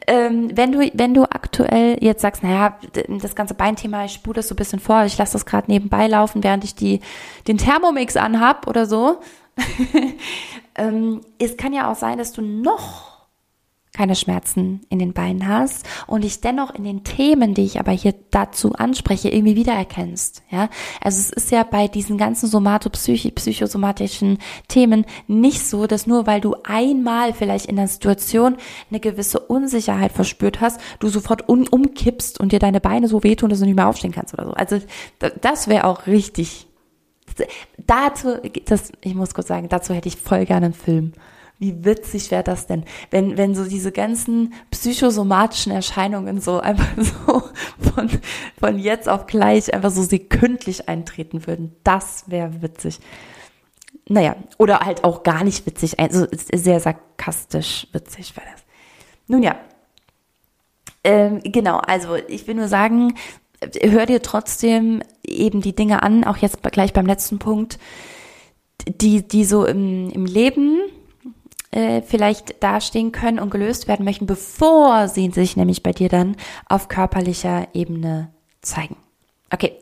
Speaker 1: Ähm, wenn du, wenn du aktuell jetzt sagst, naja, das ganze Beinthema, ich spule das so ein bisschen vor, ich lasse das gerade nebenbei laufen, während ich die, den Thermomix anhab oder so. ähm, es kann ja auch sein, dass du noch keine Schmerzen in den Beinen hast und dich dennoch in den Themen, die ich aber hier dazu anspreche, irgendwie wiedererkennst. Ja, also es ist ja bei diesen ganzen somatopsychosomatischen Themen nicht so, dass nur weil du einmal vielleicht in der Situation eine gewisse Unsicherheit verspürt hast, du sofort un umkippst und dir deine Beine so wehtun, dass du nicht mehr aufstehen kannst oder so. Also das wäre auch richtig. Dazu, das, ich muss kurz sagen, dazu hätte ich voll gerne einen Film. Wie witzig wäre das denn, wenn, wenn so diese ganzen psychosomatischen Erscheinungen so einfach so von, von jetzt auf gleich einfach so sekündlich eintreten würden. Das wäre witzig. Naja, oder halt auch gar nicht witzig, also sehr sarkastisch witzig wäre das. Nun ja, ähm, genau, also ich will nur sagen, hör dir trotzdem eben die Dinge an, auch jetzt gleich beim letzten Punkt, die, die so im, im Leben äh, vielleicht dastehen können und gelöst werden möchten, bevor sie sich nämlich bei dir dann auf körperlicher Ebene zeigen. Okay.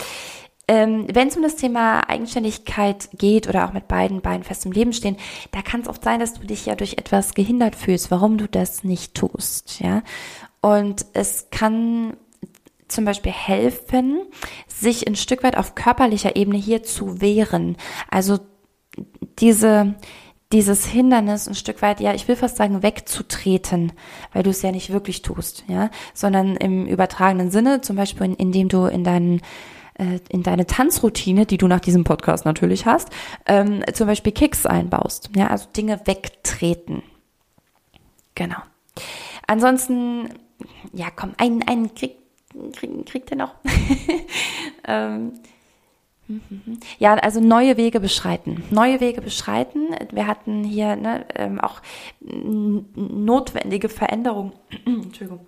Speaker 1: Ähm, Wenn es um das Thema Eigenständigkeit geht oder auch mit beiden Beinen fest im Leben stehen, da kann es oft sein, dass du dich ja durch etwas gehindert fühlst, warum du das nicht tust, ja. Und es kann zum Beispiel helfen, sich ein Stück weit auf körperlicher Ebene hier zu wehren. Also diese, dieses Hindernis ein Stück weit, ja, ich will fast sagen, wegzutreten, weil du es ja nicht wirklich tust, ja, sondern im übertragenen Sinne, zum Beispiel, indem du in deinen äh, in deine Tanzroutine, die du nach diesem Podcast natürlich hast, ähm, zum Beispiel Kicks einbaust, ja, also Dinge wegtreten. Genau. Ansonsten, ja, komm, einen, einen krieg, krieg, kriegt ihr noch. ähm, ja, also neue Wege beschreiten. Neue Wege beschreiten. Wir hatten hier ne, ähm, auch notwendige Veränderungen. Entschuldigung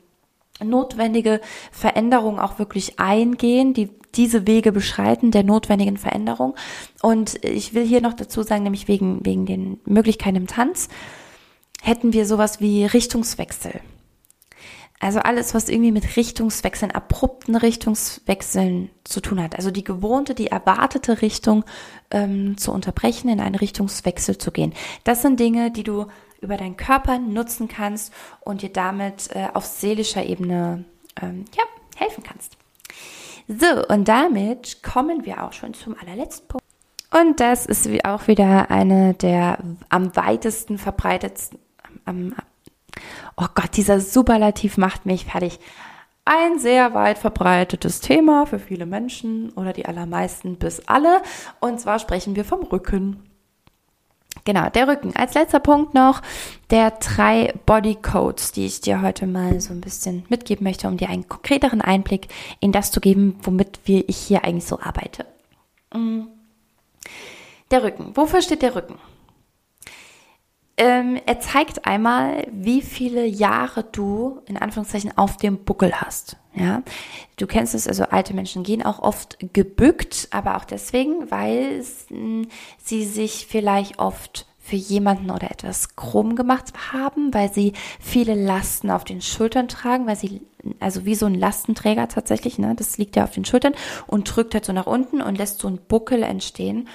Speaker 1: notwendige Veränderungen auch wirklich eingehen, die diese Wege beschreiten der notwendigen Veränderung. Und ich will hier noch dazu sagen, nämlich wegen, wegen den Möglichkeiten im Tanz, hätten wir sowas wie Richtungswechsel. Also alles, was irgendwie mit Richtungswechseln, abrupten Richtungswechseln zu tun hat. Also die gewohnte, die erwartete Richtung ähm, zu unterbrechen, in einen Richtungswechsel zu gehen. Das sind Dinge, die du über deinen Körper nutzen kannst und dir damit äh, auf seelischer Ebene ähm, ja, helfen kannst. So, und damit kommen wir auch schon zum allerletzten Punkt. Und das ist auch wieder eine der am weitesten verbreitetsten, am, Oh Gott, dieser Superlativ macht mich fertig. Ein sehr weit verbreitetes Thema für viele Menschen oder die allermeisten bis alle. Und zwar sprechen wir vom Rücken. Genau, der Rücken. Als letzter Punkt noch der drei Body Codes, die ich dir heute mal so ein bisschen mitgeben möchte, um dir einen konkreteren Einblick in das zu geben, womit wir ich hier eigentlich so arbeite. Mm. Der Rücken. Wofür steht der Rücken? Ähm, er zeigt einmal, wie viele Jahre du in Anführungszeichen auf dem Buckel hast. Ja, du kennst es, also alte Menschen gehen auch oft gebückt, aber auch deswegen, weil sie sich vielleicht oft für jemanden oder etwas krumm gemacht haben, weil sie viele Lasten auf den Schultern tragen, weil sie, also wie so ein Lastenträger tatsächlich, ne, das liegt ja auf den Schultern und drückt halt so nach unten und lässt so einen Buckel entstehen.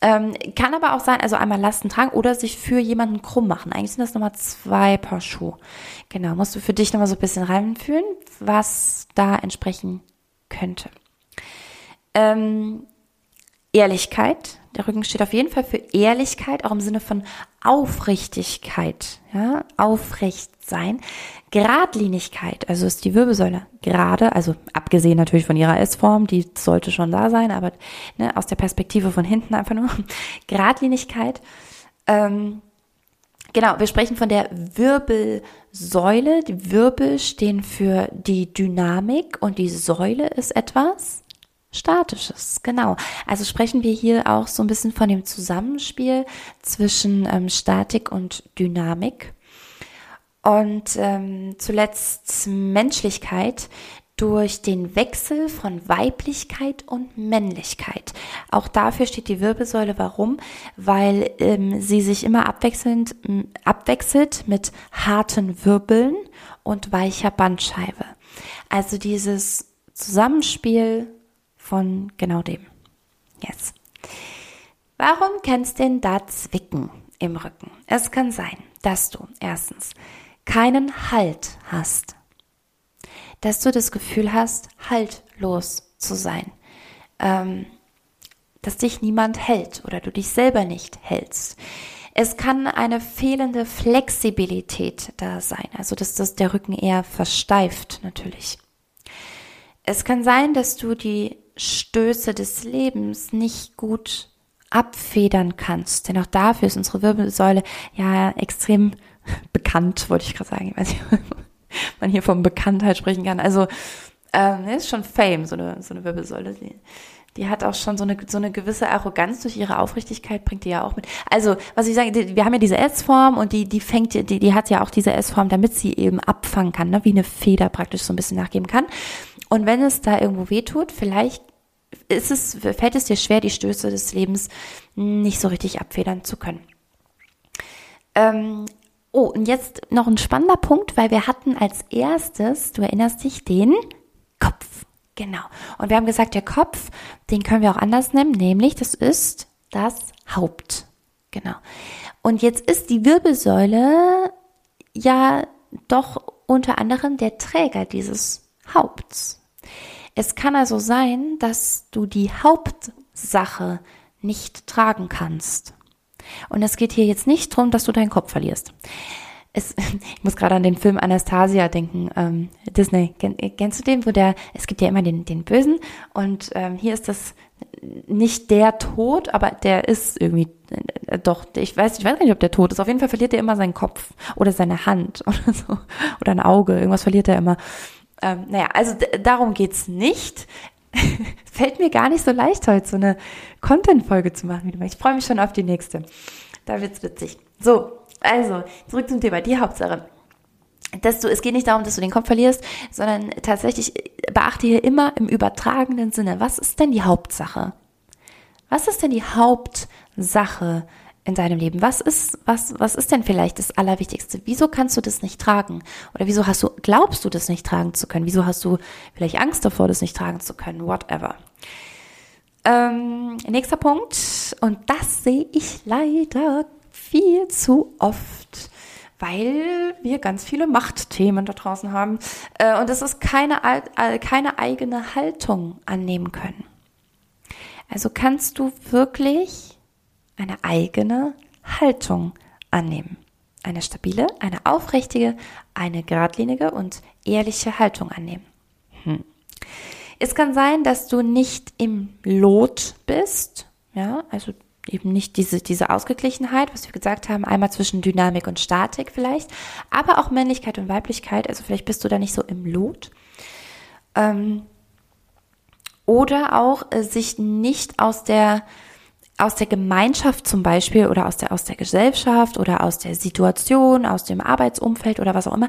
Speaker 1: Ähm, kann aber auch sein, also einmal Lasten tragen oder sich für jemanden krumm machen. Eigentlich sind das nochmal zwei Paar Schuhe. Genau, musst du für dich nochmal so ein bisschen reinfühlen, was da entsprechen könnte. Ähm, Ehrlichkeit. Der Rücken steht auf jeden Fall für Ehrlichkeit, auch im Sinne von Aufrichtigkeit, ja, aufrecht sein. Geradlinigkeit, also ist die Wirbelsäule gerade, also abgesehen natürlich von ihrer S-Form, die sollte schon da sein, aber ne, aus der Perspektive von hinten einfach nur. Geradlinigkeit. Ähm, genau, wir sprechen von der Wirbelsäule. Die Wirbel stehen für die Dynamik und die Säule ist etwas Statisches, genau. Also sprechen wir hier auch so ein bisschen von dem Zusammenspiel zwischen ähm, Statik und Dynamik. Und ähm, zuletzt Menschlichkeit durch den Wechsel von Weiblichkeit und Männlichkeit. Auch dafür steht die Wirbelsäule. Warum? Weil ähm, sie sich immer abwechselnd abwechselt mit harten Wirbeln und weicher Bandscheibe. Also dieses Zusammenspiel von genau dem. Yes. Warum kannst denn da zwicken im Rücken? Es kann sein, dass du erstens keinen Halt hast, dass du das Gefühl hast, haltlos zu sein, ähm, dass dich niemand hält oder du dich selber nicht hältst. Es kann eine fehlende Flexibilität da sein, also dass das der Rücken eher versteift natürlich. Es kann sein, dass du die Stöße des Lebens nicht gut abfedern kannst. Denn auch dafür ist unsere Wirbelsäule ja extrem bekannt, wollte ich gerade sagen. Ich weiß nicht, ob man hier von Bekanntheit sprechen kann. Also, ähm, ist schon Fame, so eine, so eine Wirbelsäule. Die, die hat auch schon so eine, so eine gewisse Arroganz durch ihre Aufrichtigkeit, bringt die ja auch mit. Also, was ich sage, wir haben ja diese S-Form und die, die fängt, die, die hat ja auch diese S-Form, damit sie eben abfangen kann, ne? wie eine Feder praktisch so ein bisschen nachgeben kann. Und wenn es da irgendwo weh tut, vielleicht ist es, fällt es dir schwer, die Stöße des Lebens nicht so richtig abfedern zu können. Ähm, oh, und jetzt noch ein spannender Punkt, weil wir hatten als erstes, du erinnerst dich, den Kopf. Genau. Und wir haben gesagt, der Kopf, den können wir auch anders nennen, nämlich das ist das Haupt. Genau. Und jetzt ist die Wirbelsäule ja doch unter anderem der Träger dieses Haupts. Es kann also sein, dass du die Hauptsache nicht tragen kannst. Und es geht hier jetzt nicht darum, dass du deinen Kopf verlierst. Es, ich muss gerade an den Film Anastasia denken, ähm, Disney. Kennst du den, wo der, es gibt ja immer den, den Bösen und ähm, hier ist das nicht der Tod, aber der ist irgendwie äh, doch, ich weiß, ich weiß nicht, ob der tot ist. Auf jeden Fall verliert er immer seinen Kopf oder seine Hand oder so oder ein Auge. Irgendwas verliert er immer. Ähm, naja, also darum geht's nicht. Fällt mir gar nicht so leicht, heute so eine Content-Folge zu machen. Ich freue mich schon auf die nächste. Da wird's witzig. So, also, zurück zum Thema, die Hauptsache. Dass du, es geht nicht darum, dass du den Kopf verlierst, sondern tatsächlich beachte hier immer im übertragenen Sinne, was ist denn die Hauptsache? Was ist denn die Hauptsache in deinem Leben? Was ist, was, was ist denn vielleicht das Allerwichtigste? Wieso kannst du das nicht tragen? Oder wieso hast du, glaubst du das nicht tragen zu können? Wieso hast du vielleicht Angst davor, das nicht tragen zu können? Whatever. Ähm, nächster Punkt. Und das sehe ich leider viel zu oft weil wir ganz viele Machtthemen da draußen haben äh, und das ist keine, keine eigene Haltung annehmen können. Also kannst du wirklich eine eigene Haltung annehmen. Eine stabile, eine aufrichtige, eine geradlinige und ehrliche Haltung annehmen. Hm. Es kann sein, dass du nicht im Lot bist, ja, also eben nicht diese, diese Ausgeglichenheit, was wir gesagt haben, einmal zwischen Dynamik und Statik vielleicht, aber auch Männlichkeit und Weiblichkeit, also vielleicht bist du da nicht so im Lot. Ähm, oder auch äh, sich nicht aus der aus der Gemeinschaft zum Beispiel oder aus der, aus der Gesellschaft oder aus der Situation, aus dem Arbeitsumfeld oder was auch immer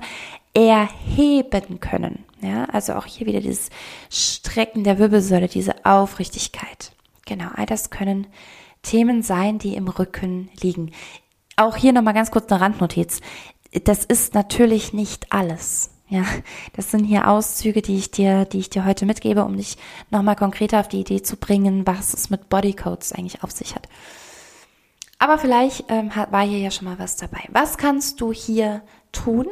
Speaker 1: erheben können. Ja, also auch hier wieder dieses Strecken der Wirbelsäule, diese Aufrichtigkeit. Genau, all das können Themen sein, die im Rücken liegen. auch hier nochmal ganz kurz eine Randnotiz. Das ist natürlich nicht alles. Ja, das sind hier Auszüge, die ich dir, die ich dir heute mitgebe, um dich nochmal konkreter auf die Idee zu bringen, was es mit Bodycodes eigentlich auf sich hat. Aber vielleicht ähm, war hier ja schon mal was dabei. Was kannst du hier tun?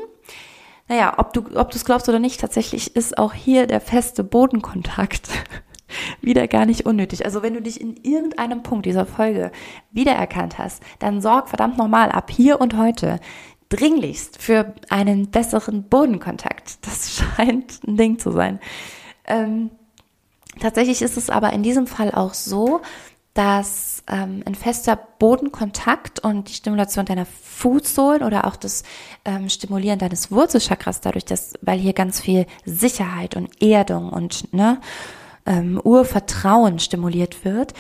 Speaker 1: Naja, ob du, ob du es glaubst oder nicht, tatsächlich ist auch hier der feste Bodenkontakt wieder gar nicht unnötig. Also wenn du dich in irgendeinem Punkt dieser Folge wiedererkannt hast, dann sorg verdammt nochmal ab hier und heute dringlichst für einen besseren Bodenkontakt. Das scheint ein Ding zu sein. Ähm, tatsächlich ist es aber in diesem Fall auch so, dass ähm, ein fester Bodenkontakt und die Stimulation deiner Fußsohlen oder auch das ähm, Stimulieren deines Wurzelchakras dadurch, dass, weil hier ganz viel Sicherheit und Erdung und ne, ähm, Urvertrauen stimuliert wird,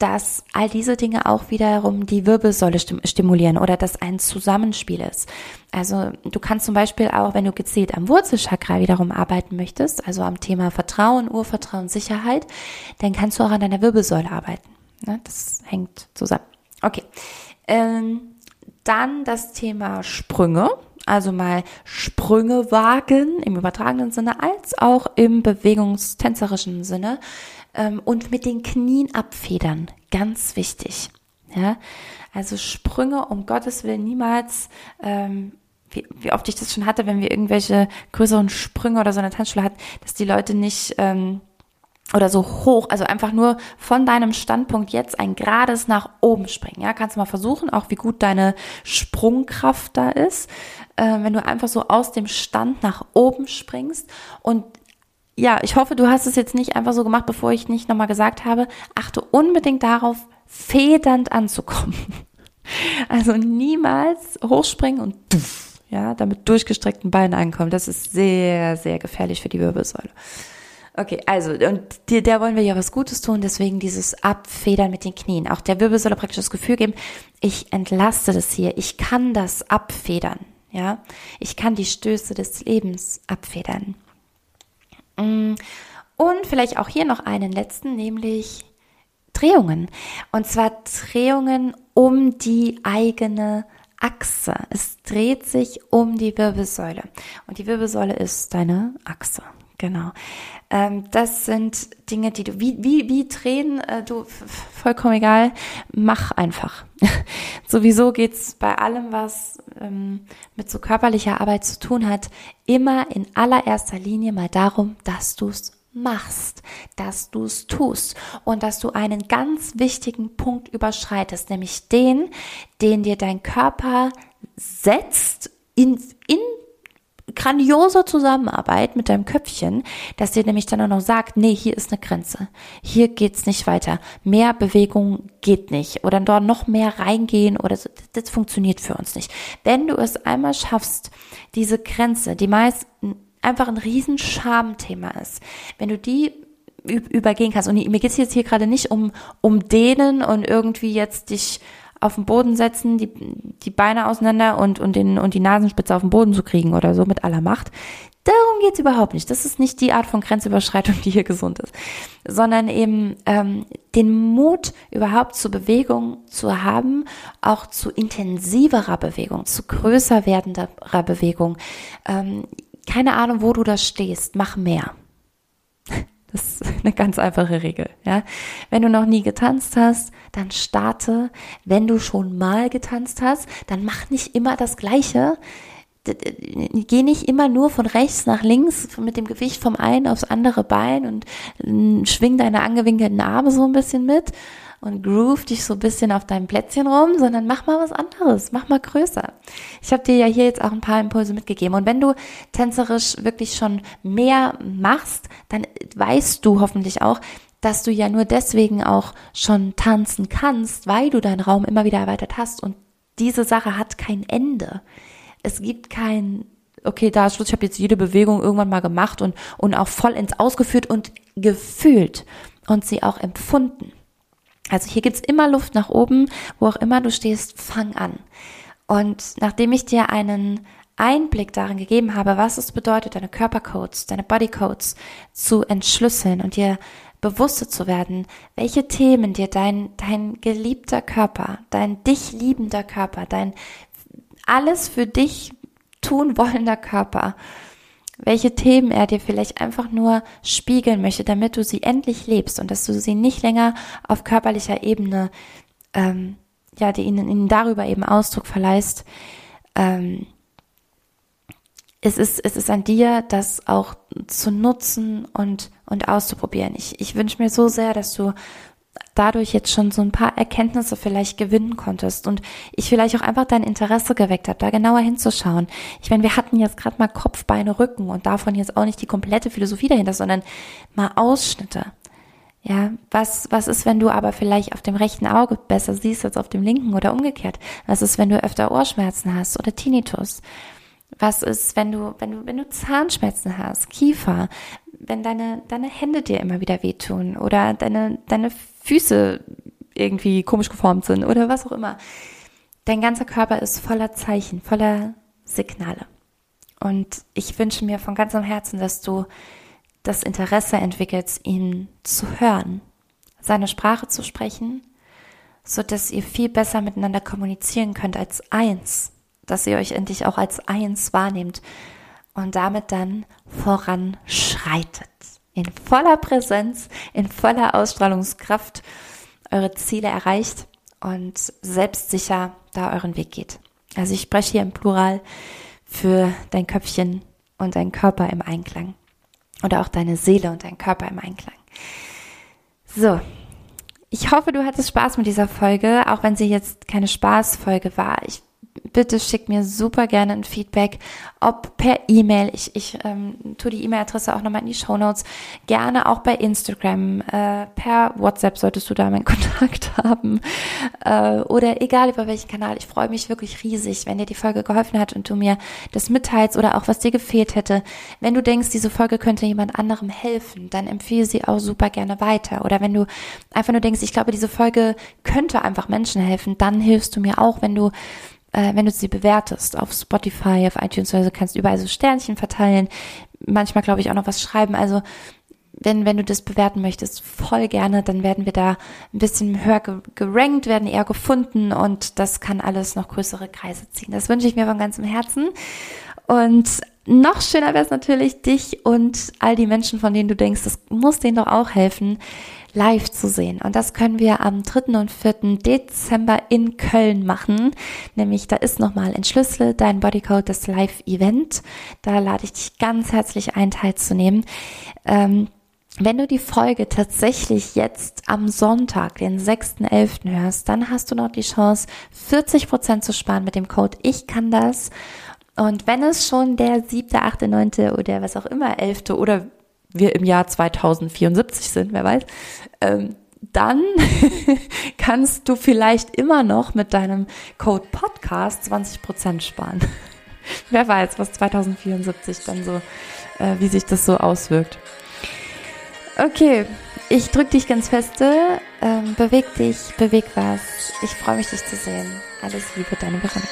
Speaker 1: dass all diese Dinge auch wiederum die Wirbelsäule stimulieren oder dass ein Zusammenspiel ist. Also du kannst zum Beispiel auch, wenn du gezielt am Wurzelchakra wiederum arbeiten möchtest, also am Thema Vertrauen, Urvertrauen, Sicherheit, dann kannst du auch an deiner Wirbelsäule arbeiten. Ne? Das hängt zusammen. Okay. Ähm, dann das Thema Sprünge also mal Sprünge wagen im übertragenen Sinne als auch im bewegungstänzerischen Sinne ähm, und mit den Knien abfedern, ganz wichtig. Ja, also Sprünge um Gottes Willen niemals ähm, wie, wie oft ich das schon hatte, wenn wir irgendwelche größeren Sprünge oder so eine Tanzschule hatten, dass die Leute nicht ähm, oder so hoch, also einfach nur von deinem Standpunkt jetzt ein gerades nach oben springen. Ja, kannst du mal versuchen, auch wie gut deine Sprungkraft da ist, äh, wenn du einfach so aus dem Stand nach oben springst. Und ja, ich hoffe, du hast es jetzt nicht einfach so gemacht, bevor ich nicht nochmal gesagt habe, achte unbedingt darauf, federnd anzukommen. Also niemals hochspringen und ja, damit durchgestreckten Beinen ankommen. Das ist sehr, sehr gefährlich für die Wirbelsäule. Okay, also, und dir, der wollen wir ja was Gutes tun, deswegen dieses Abfedern mit den Knien. Auch der Wirbel soll praktisch das Gefühl geben, ich entlaste das hier, ich kann das abfedern, ja. Ich kann die Stöße des Lebens abfedern. Mm, und vielleicht auch hier noch einen letzten, nämlich Drehungen. Und zwar Drehungen um die eigene Achse. Es dreht sich um die Wirbelsäule. Und die Wirbelsäule ist deine Achse. Genau. Ähm, das sind Dinge, die du, wie, wie, wie drehen, äh, du, vollkommen egal, mach einfach. Sowieso geht's bei allem, was ähm, mit so körperlicher Arbeit zu tun hat, immer in allererster Linie mal darum, dass du's machst, dass du's tust und dass du einen ganz wichtigen Punkt überschreitest, nämlich den, den dir dein Körper setzt in, in grandioser Zusammenarbeit mit deinem Köpfchen, dass dir nämlich dann auch noch sagt, nee, hier ist eine Grenze. Hier geht's nicht weiter. Mehr Bewegung geht nicht. Oder dort noch mehr reingehen oder so. Das funktioniert für uns nicht. Wenn du es einmal schaffst, diese Grenze, die meist einfach ein riesen Schamthema ist, wenn du die übergehen kannst. Und mir geht's jetzt hier gerade nicht um, um denen und irgendwie jetzt dich auf den Boden setzen, die, die Beine auseinander und, und, den, und die Nasenspitze auf den Boden zu kriegen oder so mit aller Macht. Darum geht's überhaupt nicht. Das ist nicht die Art von Grenzüberschreitung, die hier gesund ist, sondern eben ähm, den Mut überhaupt zur Bewegung zu haben, auch zu intensiverer Bewegung, zu größer werdenderer Bewegung. Ähm, keine Ahnung, wo du da stehst, mach mehr. Das ist eine ganz einfache Regel, ja. Wenn du noch nie getanzt hast, dann starte. Wenn du schon mal getanzt hast, dann mach nicht immer das Gleiche. Geh nicht immer nur von rechts nach links mit dem Gewicht vom einen aufs andere Bein und schwing deine angewinkelten Arme so ein bisschen mit, und groove dich so ein bisschen auf deinem Plätzchen rum, sondern mach mal was anderes, mach mal größer. Ich habe dir ja hier jetzt auch ein paar Impulse mitgegeben und wenn du tänzerisch wirklich schon mehr machst, dann weißt du hoffentlich auch, dass du ja nur deswegen auch schon tanzen kannst, weil du deinen Raum immer wieder erweitert hast und diese Sache hat kein Ende. Es gibt kein okay, da ist Schluss, ich habe jetzt jede Bewegung irgendwann mal gemacht und, und auch voll ins Ausgeführt und gefühlt und sie auch empfunden. Also hier gibt's immer Luft nach oben, wo auch immer du stehst, fang an. Und nachdem ich dir einen Einblick darin gegeben habe, was es bedeutet, deine Körpercodes, deine Bodycodes zu entschlüsseln und dir bewusster zu werden, welche Themen dir dein, dein geliebter Körper, dein dich liebender Körper, dein alles für dich tun wollender Körper, welche Themen er dir vielleicht einfach nur spiegeln möchte, damit du sie endlich lebst und dass du sie nicht länger auf körperlicher Ebene, ähm, ja, die ihnen, ihnen darüber eben Ausdruck verleihst. Ähm, es ist, es ist an dir, das auch zu nutzen und, und auszuprobieren. Ich, ich wünsche mir so sehr, dass du dadurch jetzt schon so ein paar Erkenntnisse vielleicht gewinnen konntest und ich vielleicht auch einfach dein Interesse geweckt habe, da genauer hinzuschauen. Ich meine, wir hatten jetzt gerade mal Kopf, Beine, Rücken und davon jetzt auch nicht die komplette Philosophie dahinter, sondern mal Ausschnitte. Ja, was, was ist, wenn du aber vielleicht auf dem rechten Auge besser siehst als auf dem linken oder umgekehrt? Was ist, wenn du öfter Ohrschmerzen hast oder Tinnitus? Was ist, wenn du, wenn du, wenn du Zahnschmerzen hast, Kiefer, wenn deine, deine Hände dir immer wieder wehtun oder deine, deine Füße irgendwie komisch geformt sind oder was auch immer. Dein ganzer Körper ist voller Zeichen, voller Signale. Und ich wünsche mir von ganzem Herzen, dass du das Interesse entwickelst, ihn zu hören, seine Sprache zu sprechen, so dass ihr viel besser miteinander kommunizieren könnt als eins, dass ihr euch endlich auch als eins wahrnehmt und damit dann voranschreitet. In voller Präsenz, in voller Ausstrahlungskraft eure Ziele erreicht und selbstsicher da euren Weg geht. Also ich spreche hier im Plural für dein Köpfchen und dein Körper im Einklang. Oder auch deine Seele und dein Körper im Einklang. So. Ich hoffe, du hattest Spaß mit dieser Folge, auch wenn sie jetzt keine Spaßfolge war. Ich bitte schick mir super gerne ein Feedback, ob per E-Mail. Ich, ich ähm, tue die E-Mail-Adresse auch nochmal in die Show Notes. Gerne auch bei Instagram, äh, per WhatsApp solltest du da meinen Kontakt haben. Äh, oder egal über welchen Kanal. Ich freue mich wirklich riesig, wenn dir die Folge geholfen hat und du mir das mitteilst oder auch was dir gefehlt hätte. Wenn du denkst, diese Folge könnte jemand anderem helfen, dann empfehle sie auch super gerne weiter. Oder wenn du einfach nur denkst, ich glaube, diese Folge könnte einfach Menschen helfen, dann hilfst du mir auch, wenn du äh, wenn du sie bewertest auf Spotify, auf iTunes, also kannst überall so Sternchen verteilen. Manchmal glaube ich auch noch was schreiben. Also wenn, wenn du das bewerten möchtest, voll gerne, dann werden wir da ein bisschen höher gerankt, werden eher gefunden und das kann alles noch größere Kreise ziehen. Das wünsche ich mir von ganzem Herzen. Und noch schöner wäre es natürlich, dich und all die Menschen, von denen du denkst, das muss denen doch auch helfen, live zu sehen. Und das können wir am 3. und 4. Dezember in Köln machen. Nämlich da ist nochmal Entschlüssel, dein Bodycode, das Live-Event. Da lade ich dich ganz herzlich ein, teilzunehmen. Ähm, wenn du die Folge tatsächlich jetzt am Sonntag, den 6.11. hörst, dann hast du noch die Chance, 40% zu sparen mit dem Code Ich kann das. Und wenn es schon der 7., 8., 9. oder was auch immer, 11. oder wir im Jahr 2074 sind, wer weiß, ähm, dann kannst du vielleicht immer noch mit deinem Code Podcast 20% sparen. wer weiß, was 2074 dann so, äh, wie sich das so auswirkt. Okay, ich drücke dich ganz feste, ähm, beweg dich, beweg was. Ich freue mich, dich zu sehen. Alles Liebe, deine Veronika.